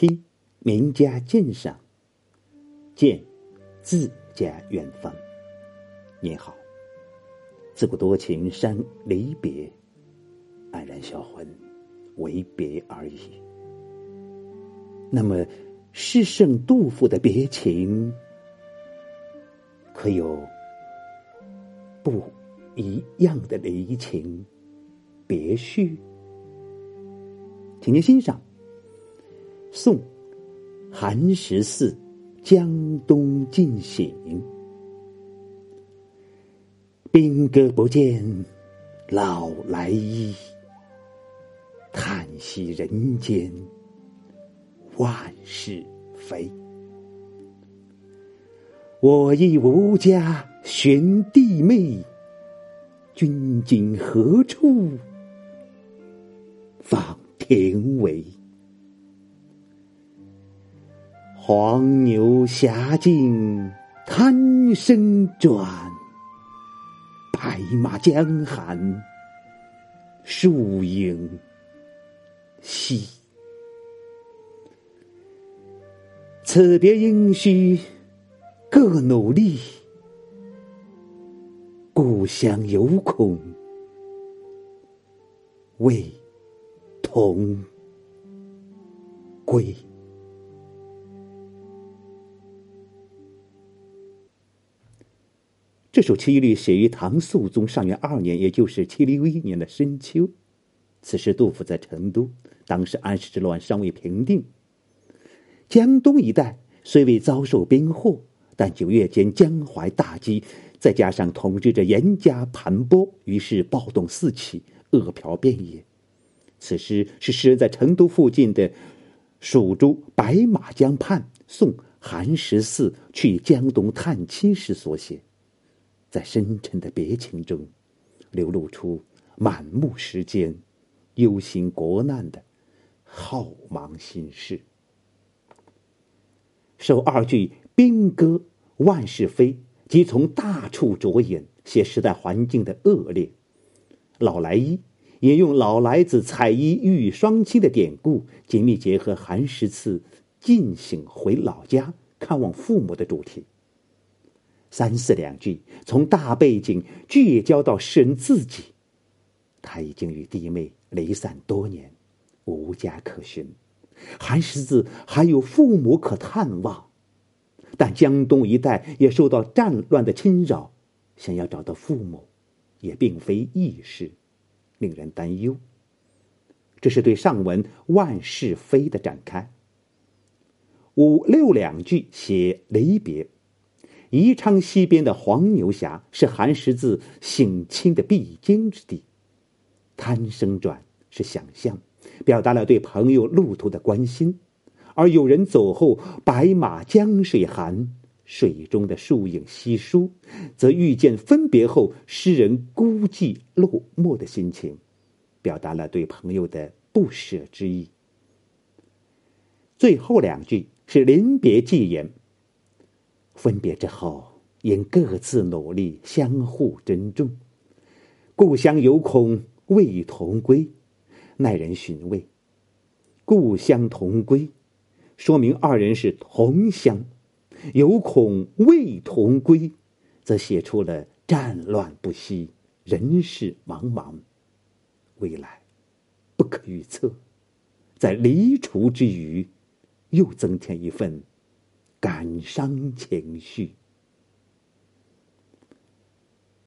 听名家鉴赏，见自家远方。您好，自古多情伤离别，黯然销魂，为别而已。那么，诗圣杜甫的别情，可有不一样的离情别绪？请您欣赏。宋，寒食寺，江东尽醒。兵戈不见老来衣，叹息人间万事非。我亦无家寻弟妹，君今何处访田围？黄牛下径滩声转，白马江寒树影稀。此别应须各努力，故乡犹恐未同归。这首七律写于唐肃宗上元二年，也就是七六一年的深秋。此时杜甫在成都，当时安史之乱尚未平定。江东一带虽未遭受兵祸，但九月间江淮大饥，再加上统治者严加盘剥，于是暴动四起，饿殍遍野。此诗是诗人在成都附近的蜀州白马江畔送寒食寺去江东探亲时所写。在深沉的别情中，流露出满目时间、忧心国难的浩茫心事。首二句“兵戈万事非”，即从大处着眼，写时代环境的恶劣。老来衣引用老来子采衣欲双亲的典故，紧密结合寒食寺进省回老家看望父母的主题。三四两句，从大背景聚焦到诗人自己。他已经与弟妹离散多年，无家可寻，寒食子还有父母可探望，但江东一带也受到战乱的侵扰，想要找到父母，也并非易事，令人担忧。这是对上文万事非的展开。五六两句写离别。宜昌西边的黄牛峡是寒食寺省亲的必经之地，滩声转是想象，表达了对朋友路途的关心；而有人走后，白马江水寒，水中的树影稀疏，则遇见分别后诗人孤寂落寞的心情，表达了对朋友的不舍之意。最后两句是临别寄言。分别之后，应各自努力，相互珍重。故乡犹恐未同归，耐人寻味。故乡同归，说明二人是同乡；犹恐未同归，则写出了战乱不息，人事茫茫，未来不可预测。在离除之余，又增添一份。感伤情绪。